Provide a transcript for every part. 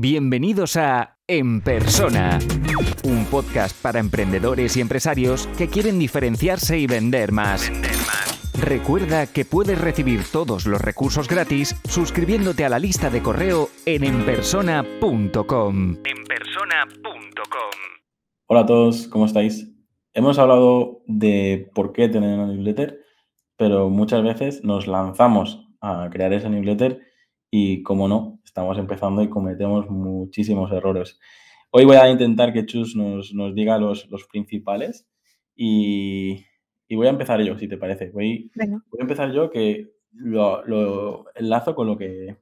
Bienvenidos a En Persona, un podcast para emprendedores y empresarios que quieren diferenciarse y vender más. Recuerda que puedes recibir todos los recursos gratis suscribiéndote a la lista de correo en enpersona.com. Enpersona.com. Hola a todos, ¿cómo estáis? Hemos hablado de por qué tener una newsletter, pero muchas veces nos lanzamos a crear esa newsletter y, como no, estamos empezando y cometemos muchísimos errores. Hoy voy a intentar que Chus nos, diga los, principales y, voy a empezar yo, si te parece. Voy, voy a empezar yo que lo, enlazo con lo que,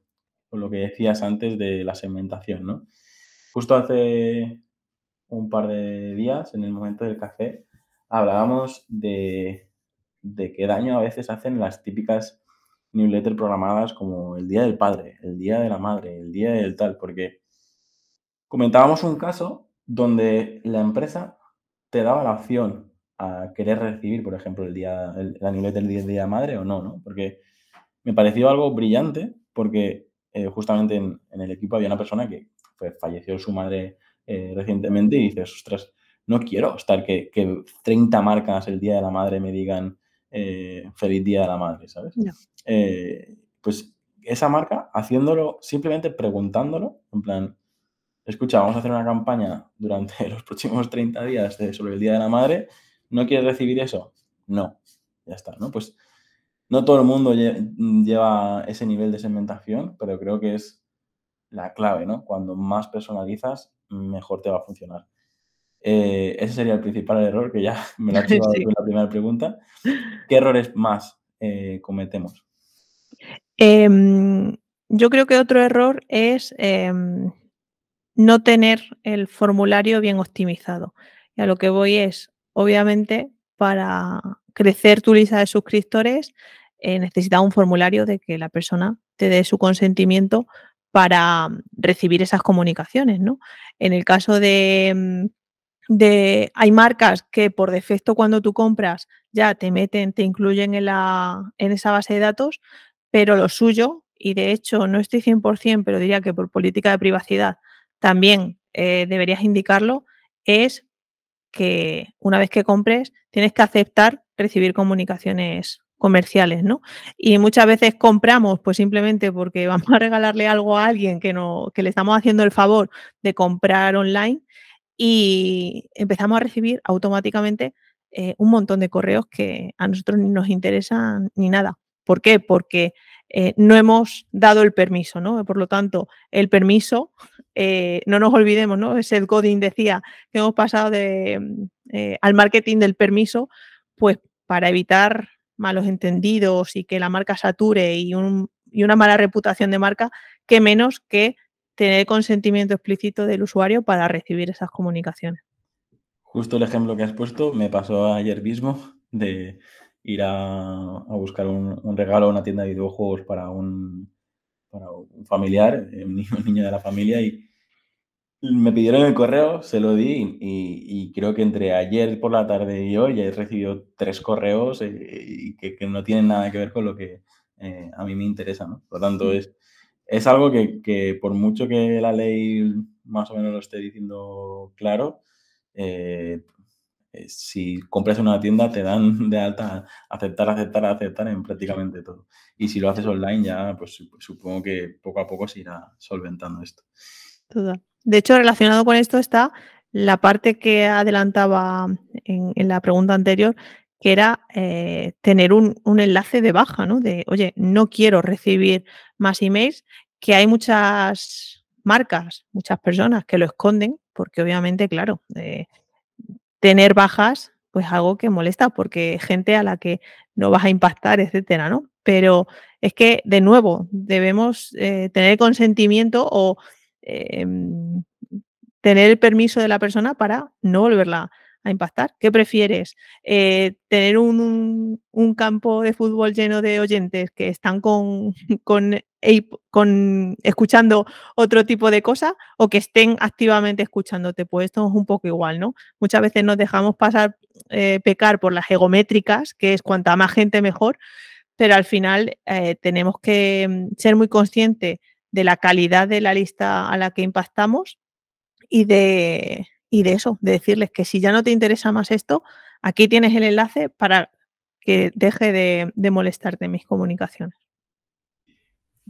con lo que decías antes de la segmentación, ¿no? Justo hace un par de días, en el momento del café, hablábamos de, de qué daño a veces hacen las típicas newsletter programadas como el Día del Padre, el Día de la Madre, el Día del tal, porque comentábamos un caso donde la empresa te daba la opción a querer recibir, por ejemplo, el día, la newsletter del Día de la Madre o no, ¿no? Porque me pareció algo brillante porque eh, justamente en, el equipo había una persona que pues, falleció su madre eh, recientemente y dices, ostras, no quiero estar que, que 30 marcas el Día de la Madre me digan eh, feliz día de la madre, ¿sabes? Eh, pues esa marca haciéndolo, simplemente preguntándolo, en plan, escucha, vamos a hacer una campaña durante los próximos 30 días sobre el día de la madre, ¿no quieres recibir eso? No, ya está, ¿no? Pues no todo el mundo lleva ese nivel de segmentación, pero creo que es la clave, ¿no? Cuando más personalizas, mejor te va a funcionar. Eh, ese sería el principal error, que ya me lo ha hecho en la primera pregunta. ¿Qué errores más eh, cometemos? Em, yo creo que otro error es em, no tener el formulario bien optimizado. Y a lo que voy es, obviamente, para crecer tu lista de suscriptores, eh, necesita un formulario de que la persona te dé su consentimiento para recibir esas comunicaciones, ¿no? En el caso de, em, de hay marcas que por defecto cuando tú compras ya te meten, te incluyen en, la, en esa base de datos, pero lo suyo, y de hecho no estoy 100%, pero diría que por política de privacidad también eh, deberías indicarlo, es que una vez que compres tienes que aceptar recibir comunicaciones comerciales, ¿no? Y muchas veces compramos pues simplemente porque vamos a regalarle algo a alguien que, no, que le estamos haciendo el favor de comprar online y empezamos a recibir automáticamente eh, un montón de correos que a nosotros ni nos interesan ni nada. ¿Por qué? Porque eh, no hemos dado el permiso, ¿no? Por lo tanto, el permiso, eh, no nos olvidemos, ¿no? el Godin decía que hemos pasado de, mm, al marketing del permiso, pues para evitar malos entendidos y que la marca sature y una mala reputación de marca, que menos que tener consentimiento explícito del usuario para recibir esas comunicaciones. Justo el ejemplo que has puesto me pasó ayer mismo de ir a, buscar un, regalo a una tienda de videojuegos para un, familiar, un niño, de la familia, y me pidieron el correo, se lo di y, creo que entre ayer por la tarde y hoy he recibido tres correos eh, y que, no tienen nada que ver con lo que eh, a mí me interesa, ¿no? Por lo tanto, mm. es es algo que, por mucho que la ley más o menos lo esté diciendo claro, eh, eh, si compras en una tienda te dan de alta aceptar, aceptar, aceptar en prácticamente todo. Y si lo haces online ya, pues, supongo que poco a poco se irá solventando esto. De hecho, relacionado con esto está la parte que adelantaba en la pregunta anterior, que era eh, tener un, enlace de baja, ¿no? De, oye, no quiero recibir más emails, que hay muchas marcas, muchas personas que lo esconden, porque obviamente, claro, eh, tener bajas, pues algo que molesta, porque gente a la que no vas a impactar, etcétera, ¿no? Pero es que, de nuevo, debemos eh, tener consentimiento o em, tener el permiso de la persona para no volverla impactar? ¿Qué prefieres? Eh, ¿Tener un, campo de fútbol lleno de oyentes que están con, con, con, escuchando otro tipo de cosas o que estén activamente escuchándote? Pues esto es un poco igual, ¿no? Muchas veces nos dejamos pasar, eh, pecar por las egométricas, que es cuanta más gente mejor, pero al final eh, tenemos que mm, ser muy conscientes de la calidad de la lista a la que impactamos y de, y de eso, de decirles que si ya no te interesa más esto, aquí tienes el enlace para que deje de, de molestarte mis comunicaciones.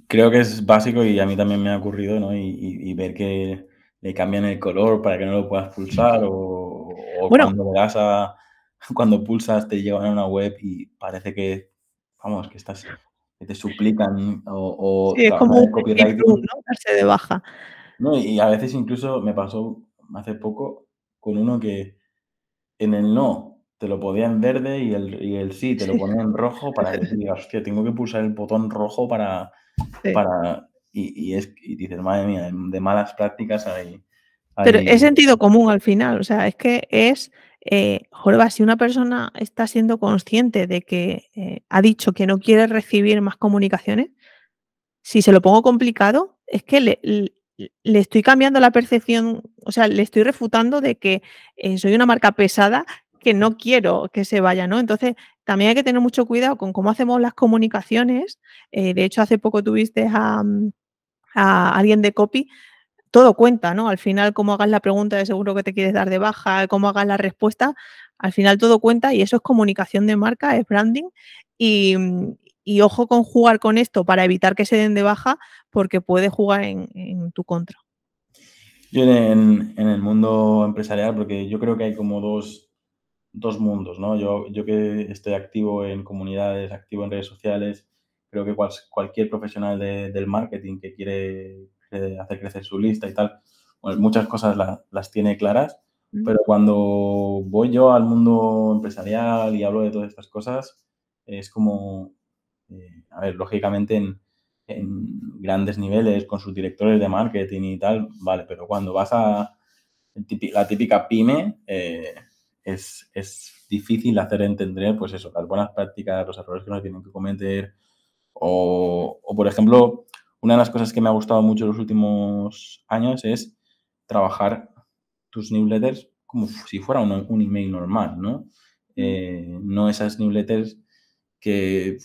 Creo que es básico y a mí también me ha ocurrido, ¿no? Y, ver que le cambian el color para que no lo puedas pulsar o, cuando le das a, cuando pulsas te llevan a una web y parece que, vamos, que estás, que te suplican o, sí, es como un copyright. ¿no? Darse de baja. No, y a veces incluso me pasó hace poco con uno que en el no te lo ponía en verde y el, y el sí te lo ponía en rojo para que digas, hostia, tengo que pulsar el botón rojo para... para y, es, y dices, madre mía, de malas prácticas hay... Pero es sentido común al final, o sea, es que es, eh, si una persona está siendo consciente de que eh, ha dicho que no quiere recibir más comunicaciones, si se lo pongo complicado, es que le, le estoy cambiando la percepción, o sea, le estoy refutando de que eh, soy una marca pesada que no quiero que se vaya, ¿no? Entonces, también hay que tener mucho cuidado con cómo hacemos las comunicaciones. Eh, de hecho, hace poco tuviste a, alguien de copy. Todo cuenta, ¿no? Al final, cómo hagas la pregunta de seguro que te quieres dar de baja, cómo hagas la respuesta, al final todo cuenta y eso es comunicación de marca, es branding. Y, y ojo con jugar con esto para evitar que se den de baja porque puede jugar en, tu contra. Yo en, el mundo empresarial, porque yo creo que hay como dos, mundos, ¿no? Yo, yo que estoy activo en comunidades, activo en redes sociales, creo que cualquier profesional del marketing que quiere hacer crecer su lista y tal, muchas cosas las tiene claras, pero cuando voy yo al mundo empresarial y hablo de todas estas cosas, es como eh, a ver, lógicamente en, grandes niveles con sus directores de marketing y tal, vale, pero cuando vas a la típica pyme, eh, es, difícil hacer entender, pues eso, las buenas prácticas, los errores que no tienen que cometer. O, por ejemplo, una de las cosas que me ha gustado mucho en los últimos años es trabajar tus newsletters como si fuera un, email normal, ¿no? Eh, no esas newsletters que,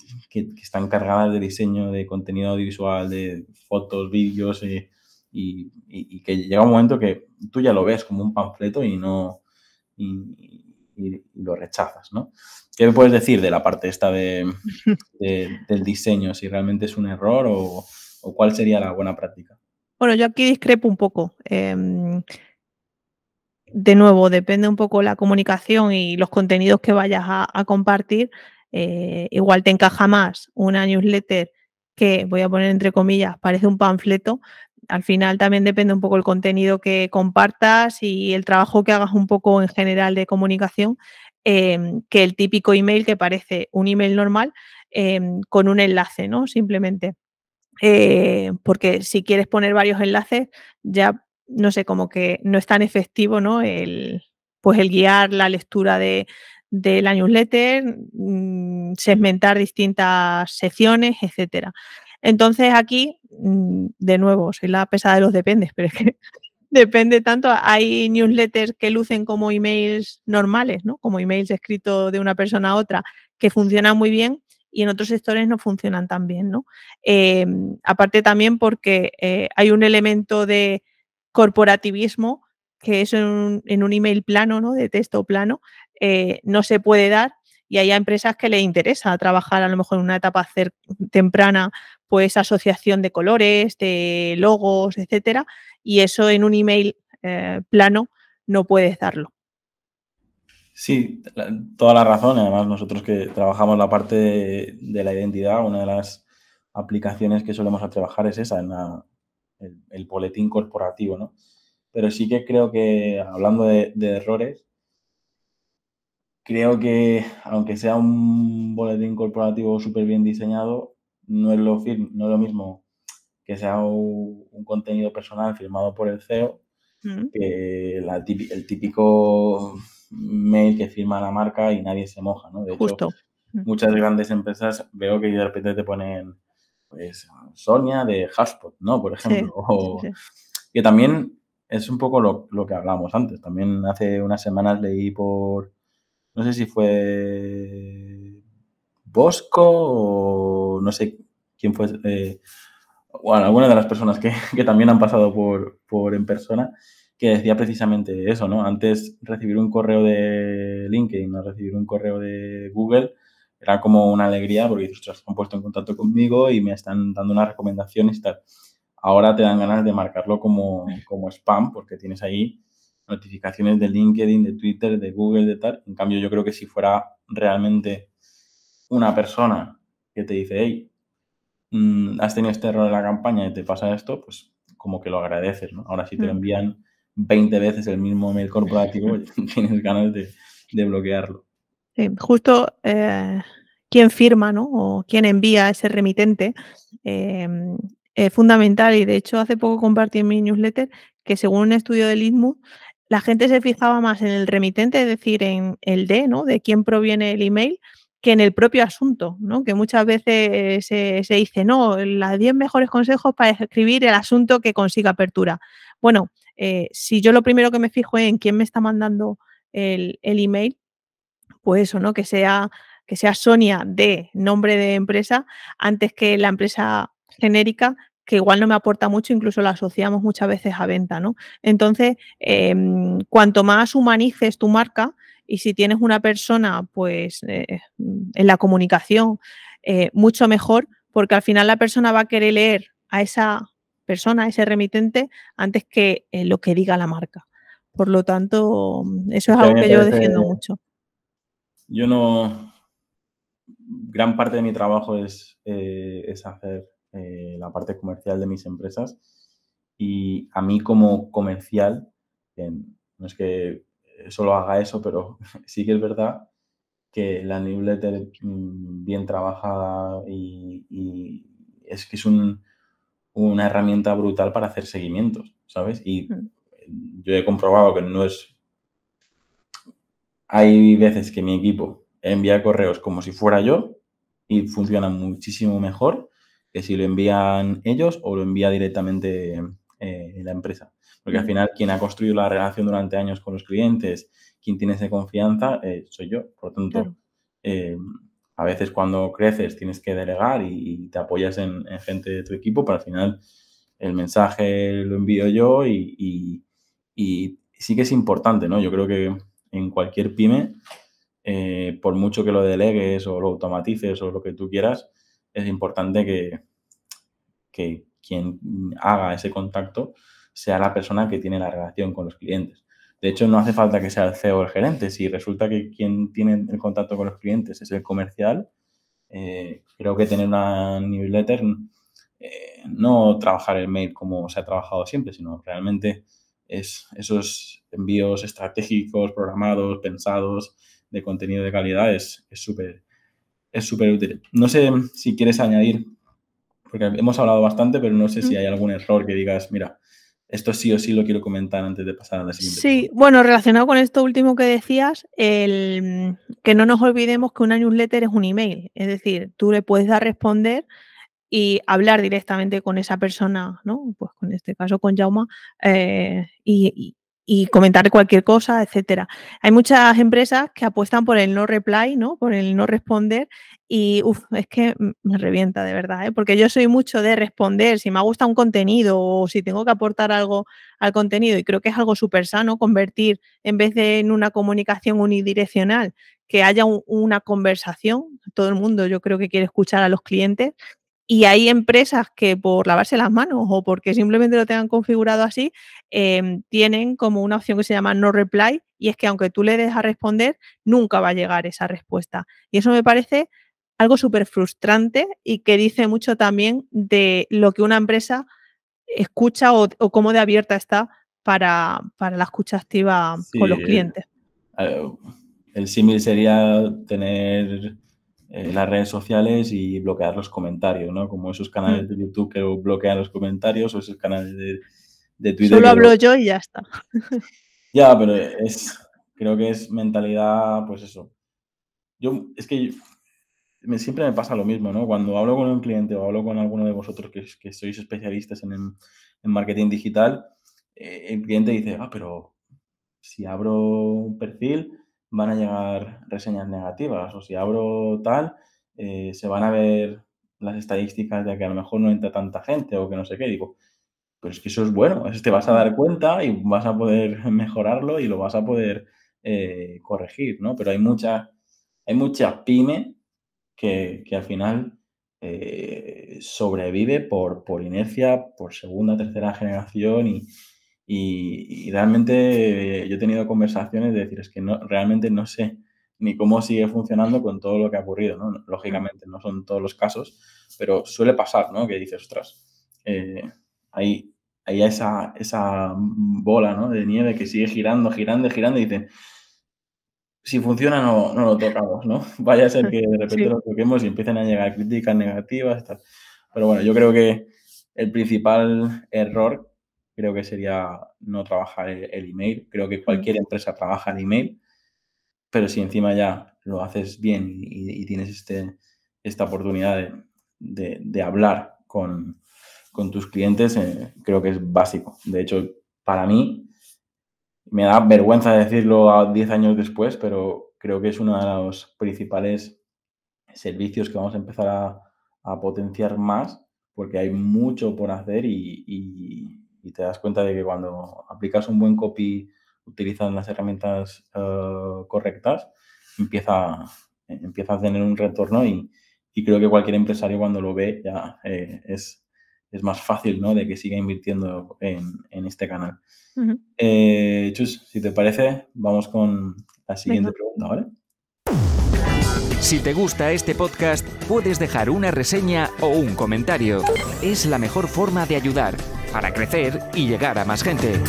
están cargadas de diseño, de contenido audiovisual, de fotos, vídeos eh, y, que llega un momento que tú ya lo ves como un panfleto y no y, lo rechazas, ¿no? ¿Qué me puedes decir de la parte esta de, del diseño? Si realmente es un error o, cuál sería la buena práctica. Bueno, yo aquí discrepo un poco. Em, de nuevo, depende un poco la comunicación y los contenidos que vayas a compartir. Eh, igual te encaja más una newsletter que, voy a poner entre comillas, parece un panfleto. Al final también depende un poco el contenido que compartas y el trabajo que hagas un poco en general de comunicación, em, que el típico email que parece un email normal em, con un enlace, ¿no? Simplemente. Eh, porque si quieres poner varios enlaces, ya no sé, como que no es tan efectivo, ¿no? El, pues el guiar la lectura de, de la newsletter, mm, segmentar distintas secciones, etcétera. Entonces aquí, mm, de nuevo, soy la pesada de los dependes, pero es que depende tanto. Hay newsletters que lucen como emails normales, ¿no? Como emails escritos de una persona a otra, que funcionan muy bien y en otros sectores no funcionan tan bien, ¿no? Em, aparte también porque eh, hay un elemento de corporativismo que es en un, en un, email plano, ¿no? De texto plano, eh, no se puede dar y hay empresas que le interesa trabajar a lo mejor en una etapa temprana, pues asociación de colores, de logos, etcétera, y eso en un email eh, plano no puedes darlo. Sí, toda la razón. Además, nosotros que trabajamos la parte de, la identidad, una de las aplicaciones que solemos trabajar es esa, en el, boletín corporativo, ¿no? Pero sí que creo que, hablando de errores, creo que aunque sea un boletín corporativo súper bien diseñado, no es, lo no es lo mismo que sea un, contenido personal firmado por el CEO mm. que el típico mail que firma la marca y nadie se moja, ¿no? De hecho, mm. muchas grandes empresas veo que de repente te ponen pues Sonia de Haspot, ¿no? Por ejemplo. Que también es un poco lo, lo que hablamos antes. También hace unas semanas leí por no sé si fue Bosco o no sé quién fue, eh, bueno, algunas de las personas que, que también han pasado por, por, en persona, que decía precisamente eso, ¿no? Antes recibir un correo de LinkedIn o recibir un correo de Google era como una alegría porque se han puesto en contacto conmigo y me están dando unas recomendaciones y tal. Ahora te dan ganas de marcarlo como, como spam porque tienes ahí notificaciones de LinkedIn, de Twitter, de Google, de tal. En cambio, yo creo que si fuera realmente una persona que te dice, hey, mm, has tenido este error en la campaña y te pasa esto, pues como que lo agradeces, ¿no? Ahora si te lo envían 20 veces el mismo mail corporativo, tienes ganas de, bloquearlo. Sí, justo eh, quien firma, ¿no? O quien envía ese remitente em, es fundamental y de hecho hace poco compartí en mi newsletter que según un estudio del ISMU, la gente se fijaba más en el remitente, es decir, en el de, ¿no? De quién proviene el email, que en el propio asunto, ¿no? Que muchas veces se, dice, no, las 10 mejores consejos para escribir el asunto que consiga apertura. Bueno, eh, si yo lo primero que me fijo es en quién me está mandando el, email, pues eso, ¿no? Que sea, que sea Sonia de nombre de empresa antes que la empresa genérica que igual no me aporta mucho, incluso la asociamos muchas veces a venta, ¿no? Entonces, em, cuanto más humanices tu marca y si tienes una persona, pues, eh, en la comunicación, eh, mucho mejor, porque al final la persona va a querer leer a esa persona, a ese remitente, antes que eh, lo que diga la marca. Por lo tanto, eso es algo que yo defiendo mucho. Yo no. Gran parte de mi trabajo es, es hacer eh, la parte comercial de mis empresas. Y a mí como comercial, no es que solo haga eso, pero sí que es verdad que la newsletter mm, bien trabajada y, es que es una herramienta brutal para hacer seguimientos, ¿sabes? Y mm. yo he comprobado que no es... Hay veces que mi equipo envía correos como si fuera yo y funciona muchísimo mejor que si lo envían ellos o lo envía directamente eh, la empresa. Porque al final quien ha construido la relación durante años con los clientes, quien tiene esa confianza, eh, soy yo. Por lo tanto, eh, a veces cuando creces tienes que delegar y, te apoyas en, gente de tu equipo, pero al final el mensaje lo envío yo y, y, sí que es importante, ¿no? Yo creo que en cualquier pyme, por mucho que lo delegues o lo automatices o lo que tú quieras, es importante que, que quien haga ese contacto sea la persona que tiene la relación con los clientes. De hecho, no hace falta que sea el CEO el gerente. Si resulta que quien tiene el contacto con los clientes es el comercial, eh, creo que tener una newsletter, eh, no trabajar el mail como se ha trabajado siempre, sino realmente es esos envíos estratégicos, programados, pensados, de contenido de calidad, es súper es súper útil. No sé si quieres añadir, porque hemos hablado bastante, pero no sé si hay algún error que digas, mira, esto sí o sí lo quiero comentar antes de pasar a la siguiente. Sí, bueno, relacionado con esto último que decías, el, que no nos olvidemos que una newsletter es un email, es decir, tú le puedes dar responder y hablar directamente con esa persona, ¿no? Pues en este caso con Jauma, eh, y, y comentar cualquier cosa, etcétera. Hay muchas empresas que apuestan por el no reply, ¿no? Por el no responder y es que me revienta de verdad, ¿eh? porque yo soy mucho de responder si me gusta un contenido o si tengo que aportar algo al contenido y creo que es algo súper sano convertir en vez de en una comunicación unidireccional que haya una conversación. Todo el mundo yo creo que quiere escuchar a los clientes y hay empresas que por lavarse las manos o porque simplemente lo tengan configurado así, em, tienen como una opción que se llama no reply y es que aunque tú le des a responder, nunca va a llegar esa respuesta. Y eso me parece algo súper frustrante y que dice mucho también de lo que una empresa escucha o, cómo de abierta está para, la escucha activa con los clientes. el símil sería tener eh, las redes sociales y bloquear los comentarios, ¿no? Como esos canales mm. de YouTube que bloquean los comentarios o esos canales de, de Twitter. Solo hablo yo y ya está. ya, pero es, creo que es mentalidad, pues eso. Yo, es que me, siempre me pasa lo mismo, ¿no? Cuando hablo con un cliente o hablo con alguno de vosotros que, que sois especialistas en, en marketing digital, eh, el cliente dice, ah, pero si abro un perfil, van a llegar reseñas negativas o si abro tal, eh, se van a ver las estadísticas de que a lo mejor no entra tanta gente o que no sé qué. Digo, pero es que eso es bueno, te vas a dar cuenta y vas a poder mejorarlo y lo vas a poder eh, corregir, ¿no? Pero hay mucha, hay mucha pyme que, al final eh, sobrevive por, por inercia, por segunda, tercera generación y, y, realmente yo he tenido conversaciones de decir, es que no, realmente no sé ni cómo sigue funcionando con todo lo que ha ocurrido, ¿no? Lógicamente, no son todos los casos, pero suele pasar, ¿no? Que dices, ostras, eh, hay, hay esa, esa bola, ¿no? De nieve que sigue girando, girando, girando y dicen, si funciona no, no lo tocamos, ¿no? Vaya a ser que de repente lo toquemos y empiecen a llegar críticas negativas. Tal. Pero bueno, yo creo que el principal error creo que sería no trabajar el, email. Creo que cualquier empresa trabaja el email, pero si encima ya lo haces bien y, tienes este, esta oportunidad de, hablar con, tus clientes, eh, creo que es básico. De hecho, para mí, me da vergüenza decirlo a 10 años después, pero creo que es uno de los principales servicios que vamos a empezar a, potenciar más porque hay mucho por hacer y, te das cuenta de que cuando aplicas un buen copy utilizando las herramientas eh, correctas, empieza, empieza a tener un retorno y, creo que cualquier empresario cuando lo ve ya eh, es, es más fácil ¿no? de que siga invirtiendo en, este canal. Eh, Chus, si te parece, vamos con la siguiente pregunta, ¿vale? Si te gusta este podcast, puedes dejar una reseña o un comentario. Es la mejor forma de ayudar para crecer y llegar a más gente.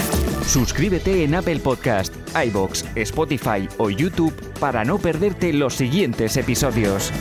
Suscríbete en Apple Podcast, iBox, Spotify o YouTube para no perderte los siguientes episodios.